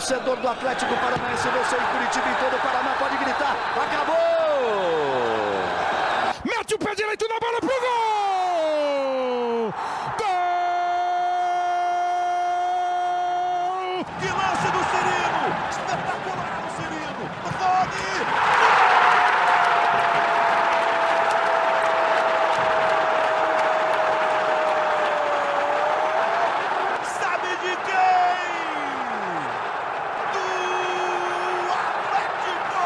torcedor do Atlético Paranaense, você em Curitiba e todo o Paraná pode gritar: acabou! Mete o pé direito na bola pro gol! Gol! Que lance do Cirino! Espetacular o Cirino! Rony! Sabe de quem? Do Atlético!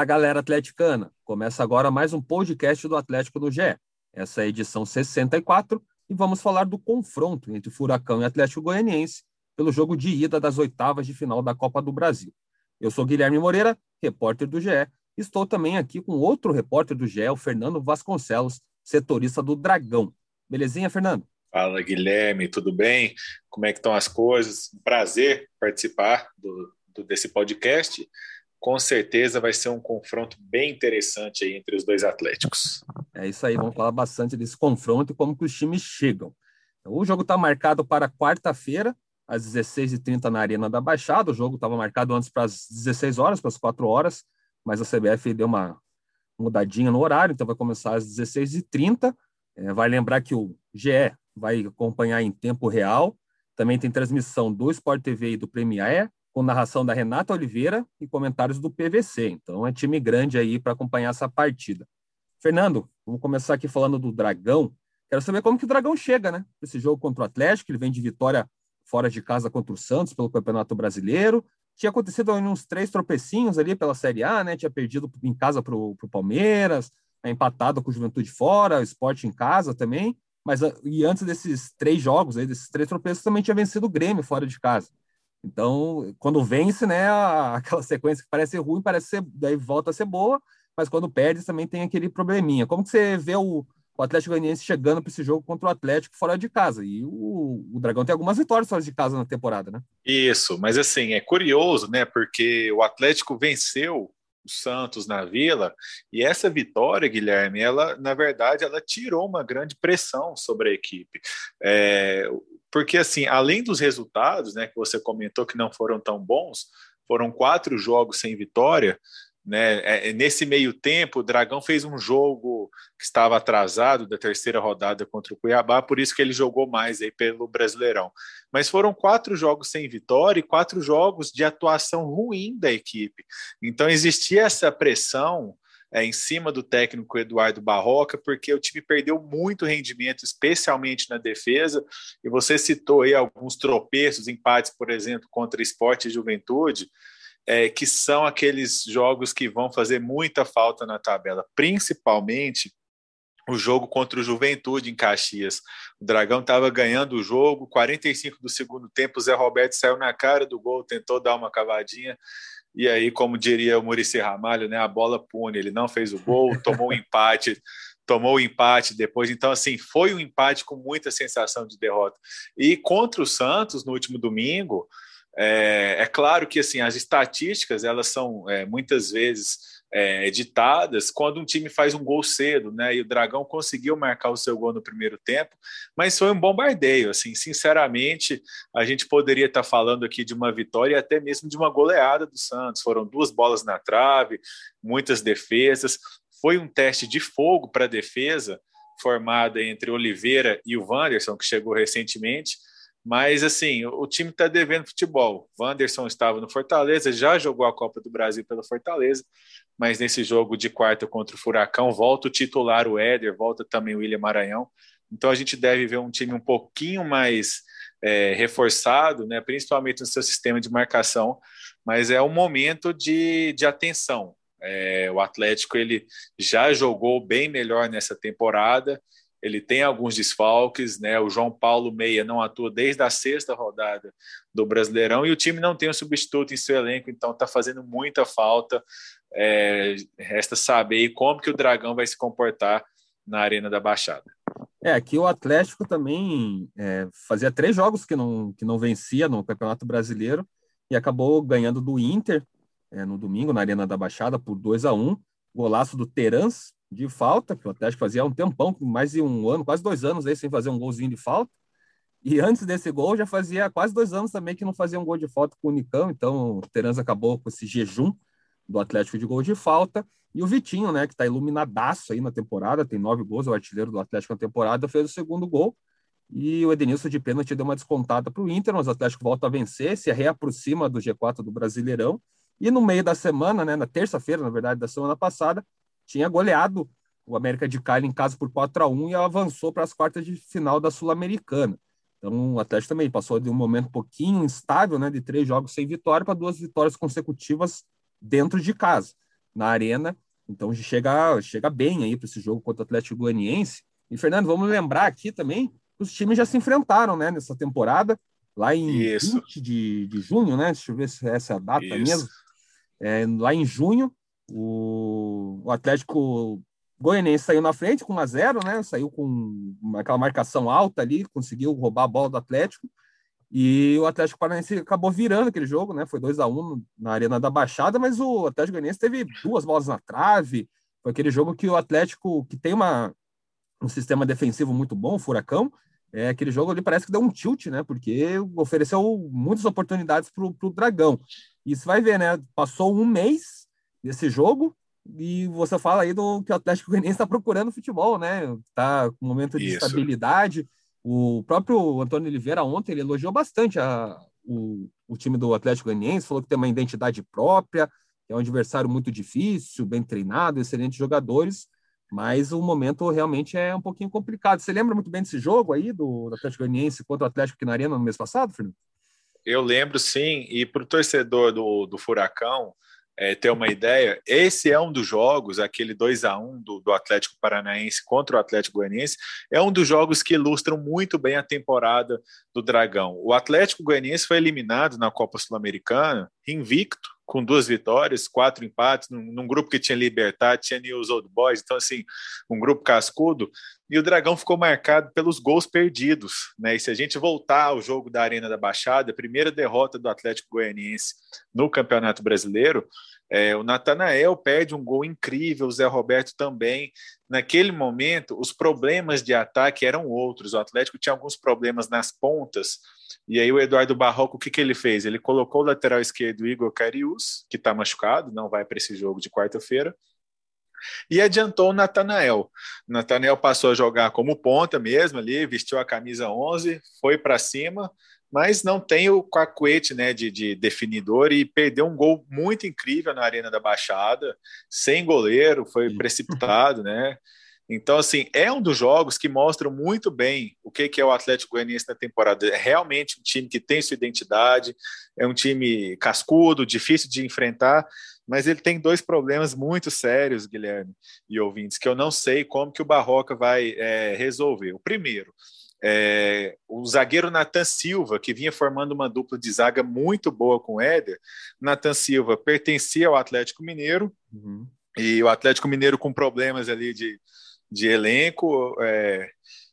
Fala galera atleticana, começa agora mais um podcast do Atlético no GE. Essa é a edição 64 e vamos falar do confronto entre Furacão e Atlético Goianiense pelo jogo de ida das oitavas de final da Copa do Brasil. Eu sou Guilherme Moreira, repórter do GE. Estou também aqui com outro repórter do GE, o Fernando Vasconcelos, setorista do Dragão. Belezinha, Fernando? Fala, Guilherme, tudo bem? Como é que estão as coisas? Prazer participar do, do, desse podcast. Com certeza vai ser um confronto bem interessante aí entre os dois Atléticos. É isso aí, vamos falar bastante desse confronto e como que os times chegam. O jogo está marcado para quarta-feira, às 16h30 na Arena da Baixada. O jogo estava marcado antes para as 16 horas, para as 4 horas, mas a CBF deu uma mudadinha no horário, então vai começar às 16h30. É, vai lembrar que o GE vai acompanhar em tempo real. Também tem transmissão do Sport TV e do Premier, com narração da Renata Oliveira e comentários do PVC. Então é time grande aí para acompanhar essa partida. Fernando, vamos começar aqui falando do Dragão. Quero saber como que o Dragão chega, né? Esse jogo contra o Atlético, ele vem de vitória fora de casa contra o Santos pelo Campeonato Brasileiro. Tinha acontecido uns três tropecinhos ali pela Série A, né? Tinha perdido em casa para o Palmeiras, empatado com o Juventude fora, o Sport em casa também. Mas e antes desses três jogos, aí, desses três tropeços, também tinha vencido o Grêmio fora de casa. Então, quando vence, né, aquela sequência que parece ruim, parece ser, daí volta a ser boa, mas quando perde também tem aquele probleminha. Como que você vê o, o Atlético Goianiense chegando para esse jogo contra o Atlético fora de casa? E o, o Dragão tem algumas vitórias fora de casa na temporada, né? Isso, mas assim, é curioso, né, porque o Atlético venceu o Santos na Vila, e essa vitória, Guilherme, ela, na verdade, ela tirou uma grande pressão sobre a equipe. É, porque, assim, além dos resultados, né, que você comentou que não foram tão bons, foram quatro jogos sem vitória, né? É, nesse meio tempo, o Dragão fez um jogo que estava atrasado da terceira rodada contra o Cuiabá, por isso que ele jogou mais aí pelo Brasileirão. Mas foram quatro jogos sem vitória e quatro jogos de atuação ruim da equipe. Então existia essa pressão é, em cima do técnico Eduardo Barroca, porque o time perdeu muito rendimento, especialmente na defesa. E você citou aí alguns tropeços, empates, por exemplo, contra Esporte e Juventude é, que são aqueles jogos que vão fazer muita falta na tabela, principalmente o jogo contra o Juventude em Caxias. O Dragão estava ganhando o jogo, 45 do segundo tempo, o Zé Roberto saiu na cara do gol, tentou dar uma cavadinha, e aí, como diria o Murici Ramalho, né, a bola pune, ele não fez o gol, tomou um empate, tomou o empate depois. Então, assim, foi um empate com muita sensação de derrota. E contra o Santos, no último domingo, é, é, claro que assim as estatísticas elas são é, muitas vezes é, editadas quando um time faz um gol cedo, né? E o Dragão conseguiu marcar o seu gol no primeiro tempo, mas foi um bombardeio. Assim, sinceramente, a gente poderia estar falando aqui de uma vitória e até mesmo de uma goleada do Santos. Foram duas bolas na trave, muitas defesas. Foi um teste de fogo para a defesa formada entre Oliveira e o Wanderson, que chegou recentemente mas, assim, o time está devendo futebol. Wanderson estava no Fortaleza, já jogou a Copa do Brasil pelo Fortaleza, mas nesse jogo de quarta contra o Furacão, volta o titular, o Éder, volta também o William Maranhão. Então, a gente deve ver um time um pouquinho mais é, reforçado, né, principalmente no seu sistema de marcação, mas é um momento de, de atenção. É, o Atlético ele já jogou bem melhor nessa temporada ele tem alguns desfalques, né? O João Paulo Meia não atua desde a sexta rodada do Brasileirão e o time não tem um substituto em seu elenco, então está fazendo muita falta. É, resta saber como que o Dragão vai se comportar na Arena da Baixada. É, aqui o Atlético também é, fazia três jogos que não, que não vencia no Campeonato Brasileiro e acabou ganhando do Inter é, no domingo na Arena da Baixada por 2 a 1 Golaço do Terans, de falta, que o Atlético fazia há um tempão, mais de um ano, quase dois anos aí sem fazer um golzinho de falta. E antes desse gol, já fazia quase dois anos também que não fazia um gol de falta com o Unicão, então o Terence acabou com esse jejum do Atlético de gol de falta. E o Vitinho, né, que está iluminadaço aí na temporada, tem nove gols, é o artilheiro do Atlético na temporada, fez o segundo gol. E o Edenilson de pênalti deu uma descontada para o Inter, mas o Atlético volta a vencer, se reaproxima do G4 do Brasileirão. E no meio da semana, né, na terça-feira, na verdade, da semana passada, tinha goleado o América de Cali em casa por 4 a 1 e avançou para as quartas de final da Sul-Americana. Então, o Atlético também passou de um momento um pouquinho instável, né, de três jogos sem vitória para duas vitórias consecutivas dentro de casa, na Arena. Então, chega, chega bem aí para esse jogo contra o Atlético Goianiense. E, Fernando, vamos lembrar aqui também os times já se enfrentaram, né, nessa temporada, lá em Isso. 20 de, de junho, né? Deixa eu ver se é essa é a data Isso. mesmo. É, lá em junho, o, o Atlético Goianiense saiu na frente com 1 a 0 né? Saiu com aquela marcação alta ali, conseguiu roubar a bola do Atlético. E o Atlético Paranaense acabou virando aquele jogo, né? Foi 2 a 1 na Arena da Baixada, mas o Atlético Goianiense teve duas bolas na trave. Foi aquele jogo que o Atlético, que tem uma, um sistema defensivo muito bom, o Furacão, é aquele jogo ali parece que deu um tilt, né? Porque ofereceu muitas oportunidades para o Dragão. E você vai ver, né? Passou um mês desse jogo, e você fala aí do que o Atlético Goianiense está procurando futebol, né? Está com um momento de Isso. estabilidade. O próprio Antônio Oliveira ontem ele elogiou bastante a, o, o time do Atlético Goianiense, falou que tem uma identidade própria, que é um adversário muito difícil, bem treinado, excelentes jogadores, mas o momento realmente é um pouquinho complicado. Você lembra muito bem desse jogo aí do, do Atlético Goianiense contra o Atlético aqui na Arena no mês passado, Fernando? Eu lembro sim, e para o torcedor do, do Furacão, é, ter uma ideia, esse é um dos jogos, aquele 2 a 1 do, do, Atlético Paranaense contra o Atlético Goianiense, é um dos jogos que ilustram muito bem a temporada do Dragão. O Atlético Goianiense foi eliminado na Copa Sul-Americana, invicto, com duas vitórias, quatro empates, num, num, grupo que tinha Libertad, tinha News Old Boys, então assim, um grupo cascudo, e o Dragão ficou marcado pelos gols perdidos, né? E se a gente voltar ao jogo da Arena da Baixada, a primeira derrota do Atlético Goianiense no Campeonato Brasileiro, é, o Natanael perde um gol incrível, o Zé Roberto também. Naquele momento, os problemas de ataque eram outros. O Atlético tinha alguns problemas nas pontas. E aí o Eduardo Barroco, o que, que ele fez? Ele colocou o lateral esquerdo Igor Carius, que está machucado, não vai para esse jogo de quarta-feira, e adiantou o Natanael. Natanael passou a jogar como ponta mesmo ali, vestiu a camisa 11, foi para cima, mas não tem o cacuete né, de, de, definidor e perdeu um gol muito incrível na Arena da Baixada, sem goleiro, foi precipitado, né? Então, assim, é um dos jogos que mostram muito bem o que é o Atlético Goianiense na temporada. É realmente um time que tem sua identidade, é um time cascudo, difícil de enfrentar, mas ele tem dois problemas muito sérios, Guilherme e ouvintes, que eu não sei como que o Barroca vai é, resolver. O primeiro, é, o zagueiro Nathan Silva, que vinha formando uma dupla de zaga muito boa com o Éder. Nathan Silva pertencia ao Atlético Mineiro, uhum. e o Atlético Mineiro com problemas ali de, de elenco, é,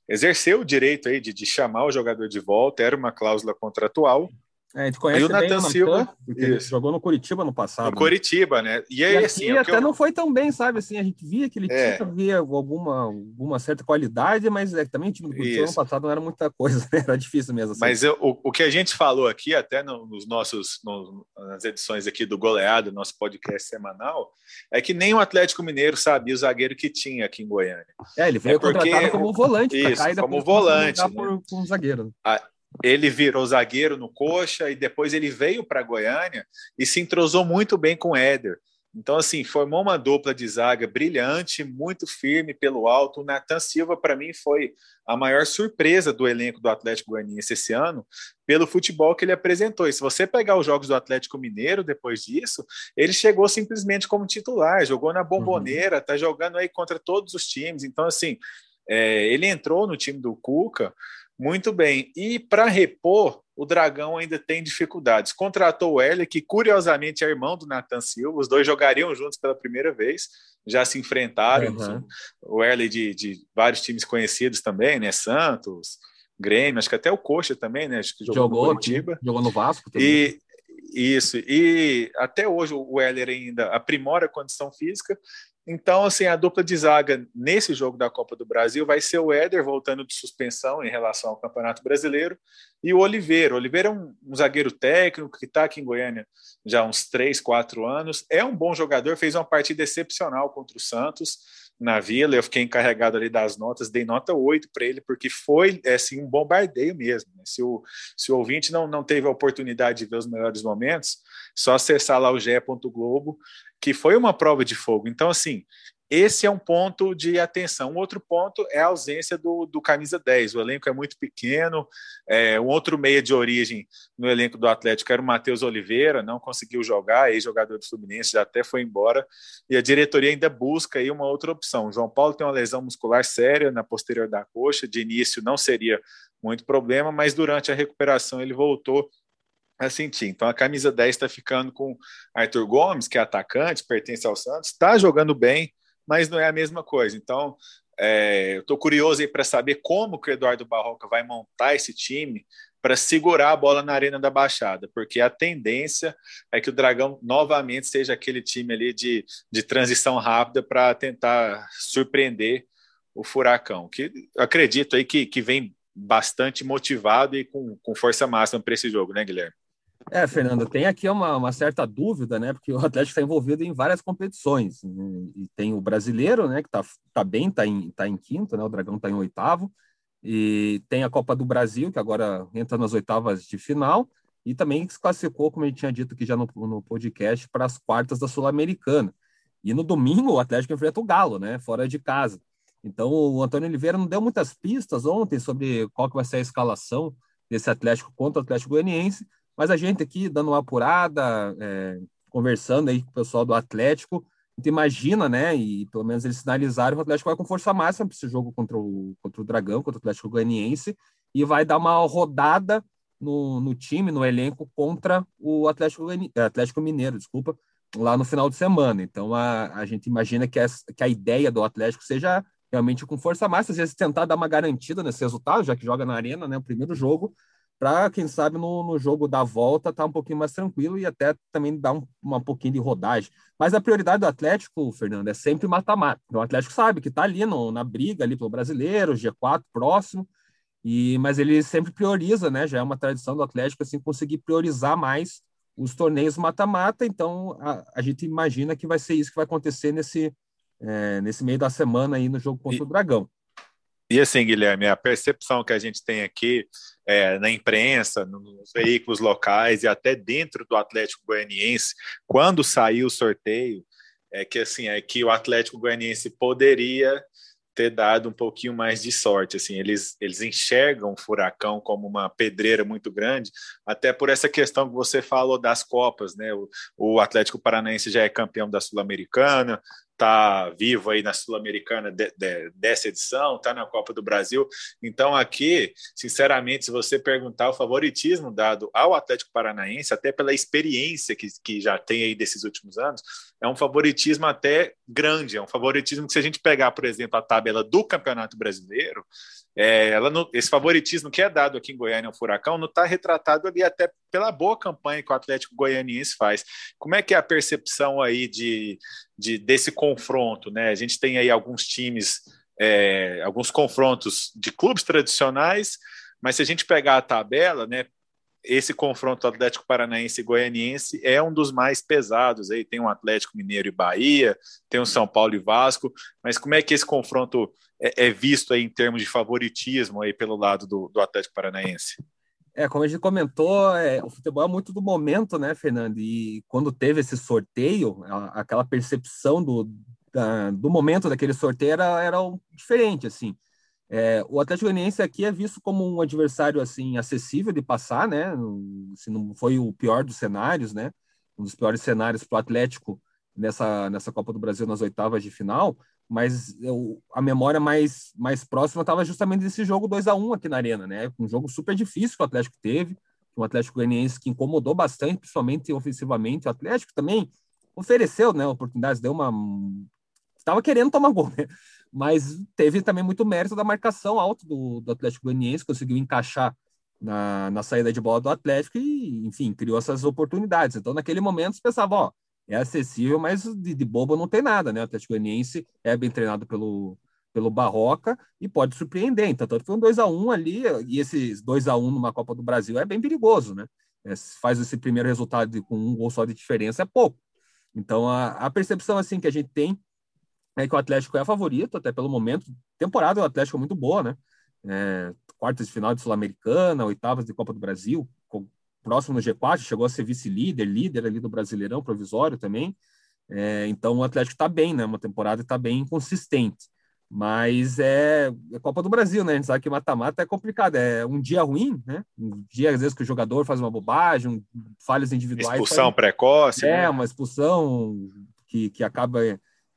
exerceu o direito aí de, de chamar o jogador de volta, era uma cláusula contratual, é, a gente conhece o Nathan Silva, jogou no Curitiba no passado. No né? Curitiba, né? E aí, e assim, até eu... não foi tão bem, sabe? Assim, a gente via que ele é. tinha via alguma, alguma certa qualidade, mas é, também o time do Curitiba Isso. no passado não era muita coisa, né? Era difícil mesmo. Assim. Mas eu, o, o que a gente falou aqui, até no, nos nossos, no, nas edições aqui do Goleado, nosso podcast semanal, é que nem o Atlético Mineiro sabia o zagueiro que tinha aqui em Goiânia. É, ele veio é porque... contratado como volante. Isso, como volante. Né? Por, um zagueiro. A, ele virou zagueiro no Coxa e depois ele veio para Goiânia e se entrosou muito bem com o Éder. Então, assim, formou uma dupla de zaga brilhante, muito firme pelo alto. O Nathan Silva, para mim, foi a maior surpresa do elenco do Atlético Goianiense esse ano, pelo futebol que ele apresentou. E se você pegar os jogos do Atlético Mineiro depois disso, ele chegou simplesmente como titular, jogou na bomboneira, está jogando aí contra todos os times. Então, assim, é, ele entrou no time do Cuca muito bem. E para repor, o Dragão ainda tem dificuldades. Contratou o Erle, que curiosamente é irmão do Nathan Silva, os dois jogariam juntos pela primeira vez, já se enfrentaram. Uhum. O Erle de, de, vários times conhecidos também, né? Santos, Grêmio, acho que até o Coxa também, né? Acho que jogou, jogou no Curitiba. Jogou no Vasco também. E, isso, e até hoje o Heller ainda aprimora a condição física Então, assim, a dupla de zaga nesse jogo da Copa do Brasil vai ser o Éder voltando de suspensão em relação ao Campeonato Brasileiro e o Oliveira. O Oliveira é um, um zagueiro técnico que está aqui em Goiânia já há uns 3, 4 anos. É um bom jogador, fez uma partida excepcional contra o Santos na Vila. Eu fiquei encarregado ali das notas, dei nota 8 para ele, porque foi assim, um bombardeio mesmo. Né? Se, o, se o ouvinte não, não teve a oportunidade de ver os melhores momentos, só acessar lá o ge.globo que foi uma prova de fogo. Então, assim, esse é um ponto de atenção. Um outro ponto é a ausência do, do camisa 10. O elenco é muito pequeno. É, um outro meia de origem no elenco do Atlético era o Matheus Oliveira, não conseguiu jogar, ex-jogador do Fluminense, já até foi embora. E a diretoria ainda busca aí uma outra opção. O João Paulo tem uma lesão muscular séria na posterior da coxa. De início não seria muito problema, mas durante a recuperação ele voltou a sentir. Então a camisa 10 está ficando com Arthur Gomes, que é atacante, pertence ao Santos, está jogando bem, mas não é a mesma coisa. Então é, eu estou curioso aí para saber como que o Eduardo Barroca vai montar esse time para segurar a bola na arena da Baixada, porque a tendência é que o Dragão novamente seja aquele time ali de, de transição rápida para tentar surpreender o Furacão, que acredito aí que, que vem bastante motivado e com, com força máxima para esse jogo, né, Guilherme? É, Fernando, tem aqui uma, uma certa dúvida, né? Porque o Atlético está envolvido em várias competições. Né? E tem o brasileiro, né? Que está tá bem, está em, tá em quinto, né? O Dragão está em oitavo. E tem a Copa do Brasil, que agora entra nas oitavas de final. E também se classificou, como gente tinha dito aqui já no, no podcast, para as quartas da Sul-Americana. E no domingo o Atlético enfrenta o Galo, né? Fora de casa. Então o Antônio Oliveira não deu muitas pistas ontem sobre qual que vai ser a escalação desse Atlético contra o Atlético Goianiense mas a gente aqui, dando uma apurada, é, conversando aí com o pessoal do Atlético, a gente imagina, né, e pelo menos eles sinalizaram que o Atlético vai com força máxima para esse jogo contra o, contra o Dragão, contra o Atlético Goianiense, e vai dar uma rodada no, no time, no elenco, contra o Atlético, Atlético Mineiro, desculpa, lá no final de semana. Então a, a gente imagina que, essa, que a ideia do Atlético seja realmente com força máxima, às vezes tentar dar uma garantida nesse resultado, já que joga na arena, né, o primeiro jogo, para, quem sabe, no, no, jogo da volta tá um pouquinho mais tranquilo e até também dar um, uma pouquinho de rodagem. Mas a prioridade do Atlético, Fernando, é sempre mata-mata. Então, o Atlético sabe que está ali no, na briga ali pelo brasileiro, G4 próximo, e mas ele sempre prioriza, né? Já é uma tradição do Atlético assim conseguir priorizar mais os torneios mata-mata. Então, a, a, gente imagina que vai ser isso que vai acontecer nesse, é, nesse meio da semana aí no jogo contra e, o Dragão. E assim, Guilherme, a percepção que a gente tem aqui é, na imprensa, nos veículos locais e até dentro do Atlético Goianiense, quando saiu o sorteio, é que assim é que o Atlético Goianiense poderia ter dado um pouquinho mais de sorte. Assim, eles, eles enxergam o Furacão como uma pedreira muito grande, até por essa questão que você falou das Copas, né? O, o Atlético Paranaense já é campeão da Sul-Americana, está vivo aí na Sul-Americana de, de, dessa edição, está na Copa do Brasil. Então, aqui, sinceramente, se você perguntar o favoritismo dado ao Atlético Paranaense, até pela experiência que, que já tem aí desses últimos anos, é um favoritismo até grande. É um favoritismo que, se a gente pegar, por exemplo, a tabela do Campeonato Brasileiro, é, ela não, esse favoritismo que é dado aqui em Goiânia ao Furacão não está retratado ali até pela boa campanha que o Atlético Goianiense faz. Como é que é a percepção aí de, de desse confronto? Né? A gente tem aí alguns times, é, alguns confrontos de clubes tradicionais, mas se a gente pegar a tabela, né, esse confronto Atlético Paranaense e Goianiense é um dos mais pesados. Aí tem um Atlético Mineiro e Bahia, tem um São Paulo e Vasco, mas como é que esse confronto é, é visto aí em termos de favoritismo aí pelo lado do, do Atlético Paranaense? É, como a gente comentou, é, o futebol é muito do momento, né, Fernando? E quando teve esse sorteio, a, aquela percepção do, da, do momento daquele sorteio era, era diferente, assim. É, o Atlético Goianiense aqui é visto como um adversário assim acessível de passar, né? Se não foi o pior dos cenários, né? Um dos piores cenários para o Atlético nessa nessa Copa do Brasil nas oitavas de final, mas eu, a memória mais mais próxima estava justamente desse jogo 2 a 1 aqui na Arena, né? Um jogo super difícil que o Atlético teve, um Atlético Goianiense que incomodou bastante, principalmente ofensivamente. O Atlético também ofereceu, né, oportunidades, deu uma estava querendo tomar gol, né? Mas teve também muito mérito da marcação alta do, do Atlético Goianiense, conseguiu encaixar na, na saída de bola do Atlético e, enfim, criou essas oportunidades. Então, naquele momento, você pensava, ó, é acessível, mas de, de bobo não tem nada, né? O Atlético Goianiense é bem treinado pelo, pelo Barroca e pode surpreender. Então, tanto foi um 2 a 1 ali, e esses 2 a 1 numa Copa do Brasil é bem perigoso, né? É, faz esse primeiro resultado com um gol só de diferença é pouco. Então, a, a percepção assim que a gente tem é que o Atlético é favorito, até pelo momento. Temporada do Atlético é muito boa, né? É, quartas de final de Sul-Americana, oitavas de Copa do Brasil, próximo no G4, chegou a ser vice-líder, líder ali do Brasileirão provisório também. É, então o Atlético está bem, né? Uma temporada está bem consistente. Mas é, é, Copa do Brasil, né? A gente sabe que mata-mata é complicado. É um dia ruim, né? Um dia, às vezes, que o jogador faz uma bobagem, um, falhas individuais. Expulsão faz... precoce. É, né? uma expulsão que, que acaba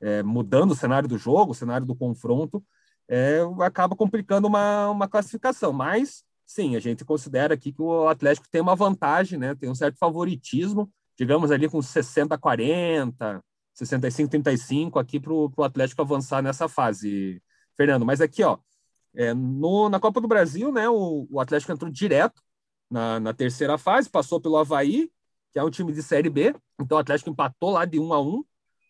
é, mudando o cenário do jogo, o cenário do confronto, é, acaba complicando uma, uma classificação. Mas, sim, a gente considera aqui que o Atlético tem uma vantagem, né? Tem um certo favoritismo, digamos ali com 60 40, 65 35 aqui para o Atlético avançar nessa fase, Fernando. Mas aqui, ó, é, no, na Copa do Brasil, né, o, o Atlético entrou direto na, na, terceira fase, passou pelo Havaí, que é um time de Série B. Então o Atlético empatou lá de 1 a 1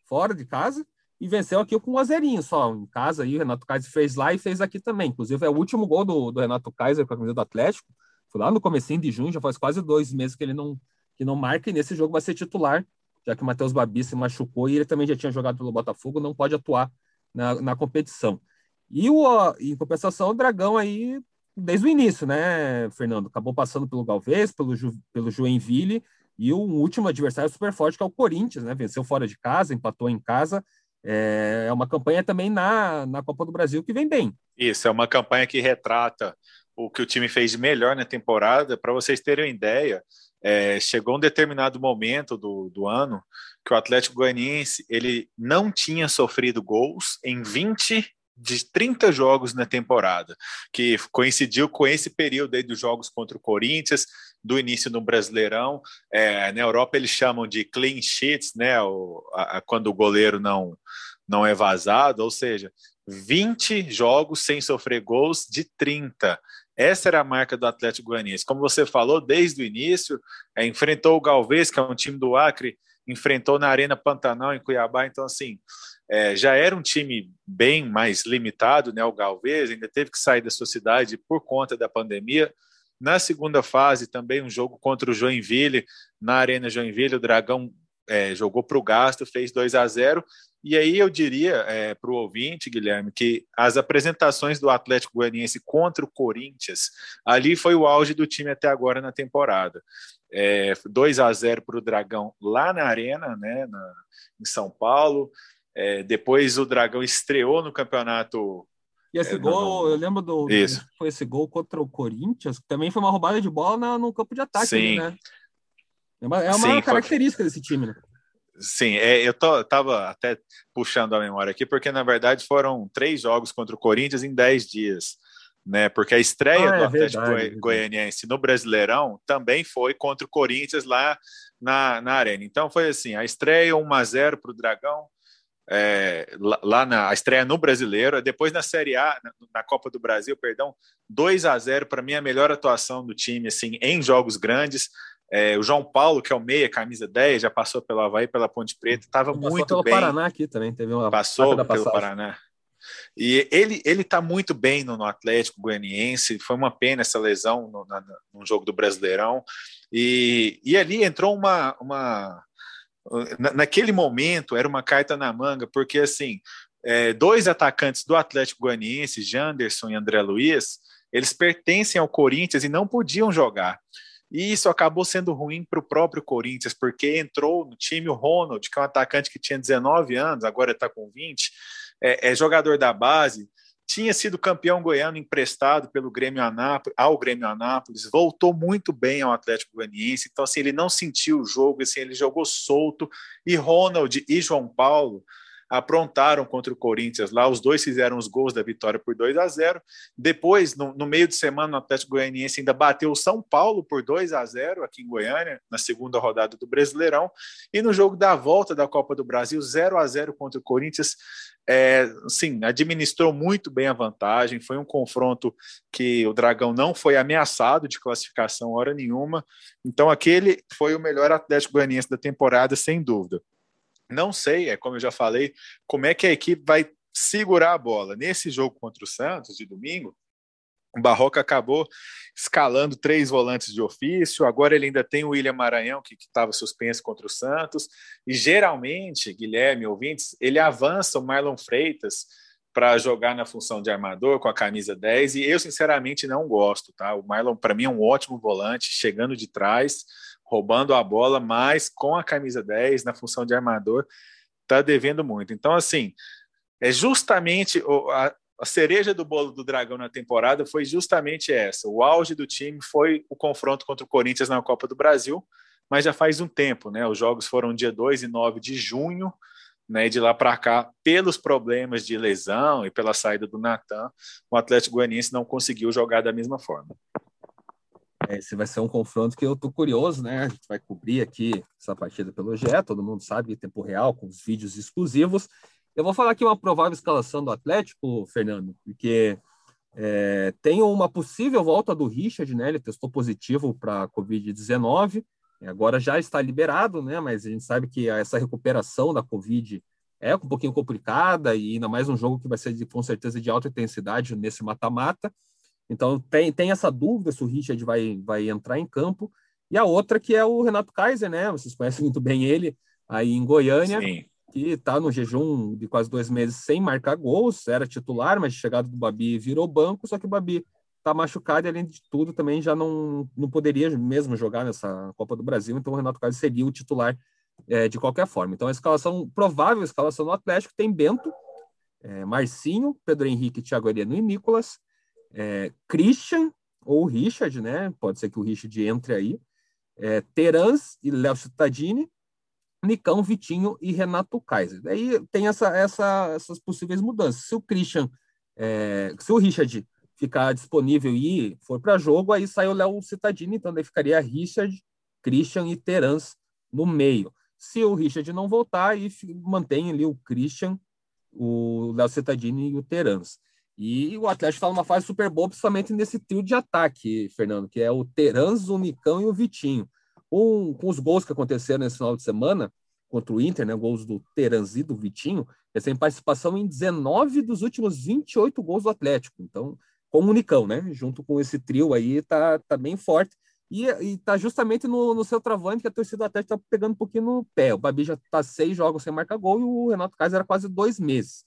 fora de casa e venceu aqui com um azerinho só em casa. Aí o Renato Kaiser fez lá e fez aqui também. Inclusive, é o último gol do, do Renato Kaiser com a camisa do Atlético. Foi lá no comecinho de junho, já faz quase dois meses que ele não, que não marca, e nesse jogo vai ser titular, já que o Matheus Babi se machucou e ele também já tinha jogado pelo Botafogo, não pode atuar na, na competição. E o, em compensação, o Dragão aí, desde o início, né, Fernando? Acabou passando pelo Galvez, pelo, Ju, pelo Joinville, e o último adversário super forte, que é o Corinthians, né? Venceu fora de casa, empatou em casa é, é uma campanha também na, na Copa do Brasil que vem bem. Isso, é uma campanha que retrata o que o time fez de melhor na temporada. Para vocês terem uma ideia, é, chegou um determinado momento do, do ano que o Atlético Goianiense ele não tinha sofrido gols em 20 de 30 jogos na temporada, que coincidiu com esse período aí dos jogos contra o Corinthians, do início do Brasileirão. É, na Europa eles chamam de clean sheets, né? O, a, a, quando o goleiro não, não é vazado, ou seja, 20 jogos sem sofrer gols de 30. Essa era a marca do Atlético Goianiense. Como você falou, desde o início, é, enfrentou o Galvez, que é um time do Acre, enfrentou na Arena Pantanal, em Cuiabá. Então, assim, é, já era um time bem mais limitado, né? O Galvez ainda teve que sair da sua cidade por conta da pandemia. Na segunda fase, também um jogo contra o Joinville, na Arena Joinville, o Dragão é, jogou para o gasto, fez 2 a 0 e aí eu diria é, para o ouvinte, Guilherme, que as apresentações do Atlético Goianiense contra o Corinthians, ali foi o auge do time até agora na temporada. É, 2 a 0 para o Dragão lá na Arena, né, na, em São Paulo. É, depois o Dragão estreou no campeonato. E esse é, gol, eu lembro do. Isso. Foi esse gol contra o Corinthians, que também foi uma roubada de bola na, no campo de ataque, Sim. né? É uma, é uma Sim, característica foi... desse time, né? Sim, é, eu tô, tava até puxando a memória aqui, porque na verdade foram três jogos contra o Corinthians em dez dias, né? Porque a estreia ah, do é Atlético verdade, Goianiense no Brasileirão também foi contra o Corinthians lá na, na Arena. Então foi assim: a estreia 1 a 0 para o Dragão, é, lá na a estreia no Brasileiro, depois na Série A, na, na Copa do Brasil, perdão, 2 a 0 para mim a melhor atuação do time assim em jogos grandes. É, o João Paulo, que é o meia, camisa 10, já passou pelo Havaí, pela Ponte Preta, estava muito pelo bem. Paraná aqui também, teve uma Passou pelo Paraná. E ele ele está muito bem no, no, Atlético Goianiense. Foi uma pena essa lesão no, na, no jogo do Brasileirão. E, e ali entrou uma, uma naquele momento era uma carta na manga, porque assim, é, dois atacantes do Atlético Goianiense, Janderson e André Luiz, eles pertencem ao Corinthians e não podiam jogar. E isso acabou sendo ruim para o próprio Corinthians, porque entrou no time o Ronald, que é um atacante que tinha 19 anos, agora está com 20, é, é jogador da base, tinha sido campeão goiano emprestado pelo Grêmio Anápolis, ao Grêmio Anápolis, voltou muito bem ao Atlético Goianiense, então assim, ele não sentiu o jogo, assim, ele jogou solto, e Ronald e João Paulo aprontaram contra o Corinthians lá, os dois fizeram os gols da vitória por 2 a 0 Depois, no, no meio de semana, o Atlético Goianiense ainda bateu o São Paulo por 2 a 0 aqui em Goiânia, na segunda rodada do Brasileirão, e no jogo da volta da Copa do Brasil, 0 a 0 contra o Corinthians, é, sim, administrou muito bem a vantagem. Foi um confronto que o Dragão não foi ameaçado de classificação hora nenhuma. Então, aquele foi o melhor Atlético Goianiense da temporada, sem dúvida. Não sei, é como eu já falei, como é que a equipe vai segurar a bola. Nesse jogo contra o Santos, de domingo, o Barroca acabou escalando três volantes de ofício. Agora ele ainda tem o William Maranhão, que estava suspenso contra o Santos. E geralmente, Guilherme, ouvintes, ele avança o Marlon Freitas para jogar na função de armador com a camisa 10. E eu, sinceramente, não gosto. Tá? O Marlon, para mim, é um ótimo volante, chegando de trás, roubando a bola, mas com a camisa 10 na função de armador, está devendo muito. Então, assim, é justamente a, a cereja do bolo do Dragão na temporada foi justamente essa. O auge do time foi o confronto contra o Corinthians na Copa do Brasil, mas já faz um tempo, né? Os jogos foram dia 2 e 9 de junho, né? E de lá para cá, pelos problemas de lesão e pela saída do Natan, o Atlético Goianiense não conseguiu jogar da mesma forma. Esse vai ser um confronto que eu tô curioso, né? A gente vai cobrir aqui essa partida pelo GE, todo mundo sabe, em tempo real, com os vídeos exclusivos. Eu vou falar aqui uma provável escalação do Atlético, Fernando, porque é, tem uma possível volta do Richard, né? Ele testou positivo para a Covid-19, agora já está liberado, né? Mas a gente sabe que essa recuperação da Covid é um pouquinho complicada e ainda mais um jogo que vai ser de, com certeza de alta intensidade nesse mata-mata. Então tem, tem essa dúvida se o Richard vai, vai entrar em campo. E a outra que é o Renato Kaiser, né? Vocês conhecem muito bem ele aí em Goiânia. Sim que está no jejum de quase dois meses sem marcar gols, era titular, mas chegado do Babi virou banco, só que o Babi está machucado e, além de tudo, também já não, não poderia mesmo jogar nessa Copa do Brasil, então o Renato Carlos seria o titular é, de qualquer forma. Então, a escalação, provável escalação do Atlético tem Bento, é, Marcinho, Pedro Henrique, Thiago Areno e Nicolas, é, Christian ou Richard, né? Pode ser que o Richard entre aí, é, Terans e Léo Cittadini, Nicão, Vitinho e Renato Kaiser. Daí tem essa, essa, essas possíveis mudanças. Se o Christian, é, se o Richard ficar disponível e for para jogo, aí sai o Léo Cittadini, então daí ficaria Richard, Christian e Terans no meio. Se o Richard não voltar, aí mantém ali o Christian, o Léo Cittadini e o Terans. E o Atlético está numa fase super boa, principalmente nesse trio de ataque, Fernando, que é o Terans, o Nicão e o Vitinho com, com os gols que aconteceram nesse final de semana contra o Inter, né, gols do Teranzi, do Vitinho, eles têm participação em 19 dos últimos 28 gols do Atlético. Então, com o Unicão, né, junto com esse trio aí, tá, tá bem forte. E, e tá justamente no, no seu travante que a torcida do Atlético tá pegando um pouquinho no pé. O Babi já tá seis jogos sem marcar gol e o Renato Kaiser era quase dois meses.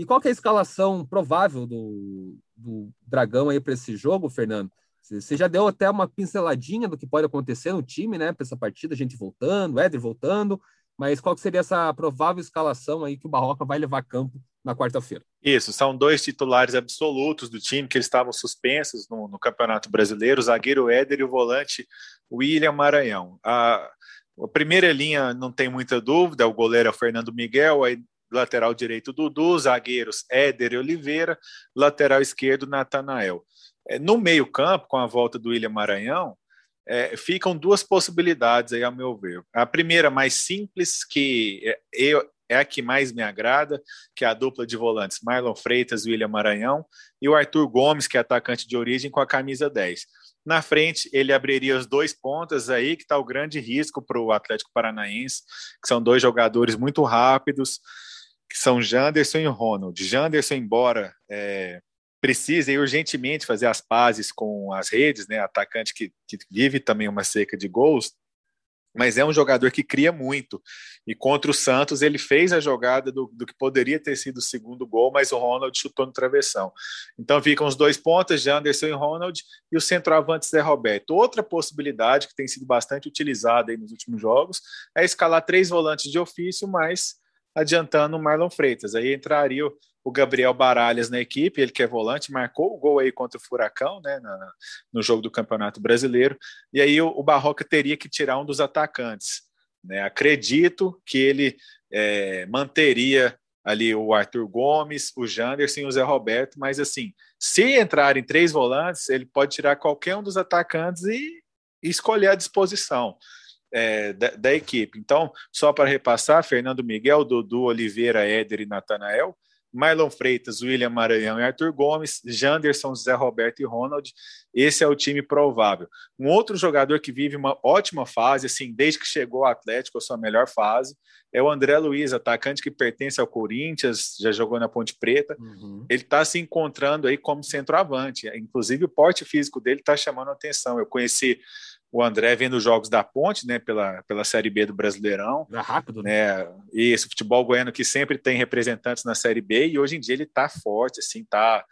E qual que é a escalação provável do, do Dragão aí para esse jogo, Fernando? Você já deu até uma pinceladinha do que pode acontecer no time, né? Para essa partida, a gente voltando, Éder voltando. Mas qual seria essa provável escalação aí que o Barroca vai levar a campo na quarta-feira? Isso, são dois titulares absolutos do time que eles estavam suspensos no, no Campeonato Brasileiro, o zagueiro Éder e o volante William Maranhão. A, a primeira linha não tem muita dúvida, o goleiro é o Fernando Miguel, aí lateral direito Dudu, zagueiros Éder e Oliveira, lateral esquerdo Natanael. É, no meio-campo, com a volta do William Maranhão, é, ficam duas possibilidades aí, ao meu ver. A primeira, mais simples, que é, eu, é a que mais me agrada, que é a dupla de volantes Marlon Freitas e William Maranhão, e o Arthur Gomes, que é atacante de origem, com a camisa 10. Na frente, ele abriria os dois pontas aí, que está o grande risco para o Atlético Paranaense, que são dois jogadores muito rápidos, que são Janderson e Ronald. Janderson, embora é, urgentemente fazer as pazes com as redes, né? Atacante que, que vive também uma seca de gols, mas é um jogador que cria muito. E contra o Santos, ele fez a jogada do, do, que poderia ter sido o segundo gol, mas o Ronald chutou no travessão. Então ficam os dois pontas, Janderson e Ronald, e o centroavante Zé Roberto. Outra possibilidade que tem sido bastante utilizada nos últimos jogos é escalar três volantes de ofício, mas adiantando o Marlon Freitas. Aí entraria o, Gabriel Baralhas na equipe, ele que é volante, marcou o gol aí contra o Furacão, né, na, no jogo do Campeonato Brasileiro, e aí o, o Barroca teria que tirar um dos atacantes. Né? Acredito que ele é, manteria ali o Arthur Gomes, o Janderson e o Zé Roberto, mas assim, se entrarem três volantes, ele pode tirar qualquer um dos atacantes e, e escolher a disposição. É, da, da, equipe. Então, só para repassar, Fernando Miguel, Dudu, Oliveira, Éder e Natanael, Marlon Freitas, William Maranhão e Arthur Gomes, Janderson, Zé Roberto e Ronald. Esse é o time provável. Um outro jogador que vive uma ótima fase, assim, desde que chegou ao Atlético, a sua melhor fase, é o André Luiz, atacante que pertence ao Corinthians, já jogou na Ponte Preta. Uhum. Ele está se encontrando aí como centroavante. Inclusive, o porte físico dele está chamando atenção. Eu conheci o André vendo jogos da Ponte, né, pela, pela Série B do Brasileirão. É rápido, né? né? Isso, futebol goiano que sempre tem representantes na Série B e hoje em dia ele tá forte, assim, tá,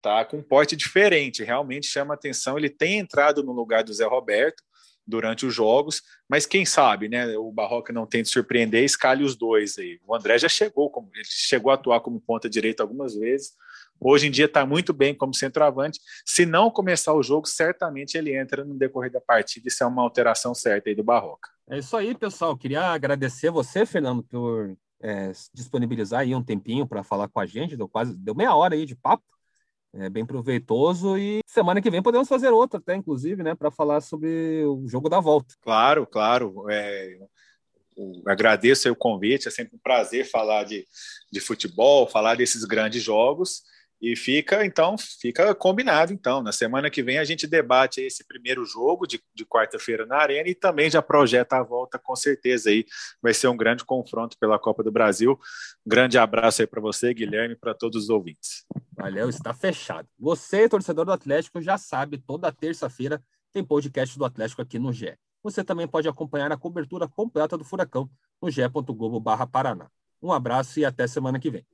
tá com um porte diferente, realmente chama atenção. Ele tem entrado no lugar do Zé Roberto durante os jogos, mas quem sabe, né? O Barroca não tem de surpreender, escale os dois aí. O André já chegou, como ele chegou a atuar como ponta direita algumas vezes. Hoje em dia está muito bem como centroavante. Se não começar o jogo, certamente ele entra no decorrer da partida. Isso é uma alteração certa aí do Barroca. É isso aí, pessoal. Queria agradecer você, Fernando, por é, disponibilizar aí um tempinho para falar com a gente. Deu quase deu meia hora aí de papo. É bem proveitoso e semana que vem podemos fazer outra, até inclusive, né, para falar sobre o jogo da volta. Claro, claro. É, agradeço o convite, é sempre um prazer falar de, de futebol, falar desses grandes jogos. E fica, então, fica combinado, então. Na semana que vem a gente debate esse primeiro jogo de, de quarta-feira na Arena e também já projeta a volta, com certeza. Aí vai ser um grande confronto pela Copa do Brasil. Um grande abraço aí para você, Guilherme, para todos os ouvintes. Valeu, está fechado. Você, torcedor do Atlético, já sabe, toda terça-feira tem podcast do Atlético aqui no GE. Você também pode acompanhar a cobertura completa do Furacão no ge.globo.paraná. Um abraço e até semana que vem.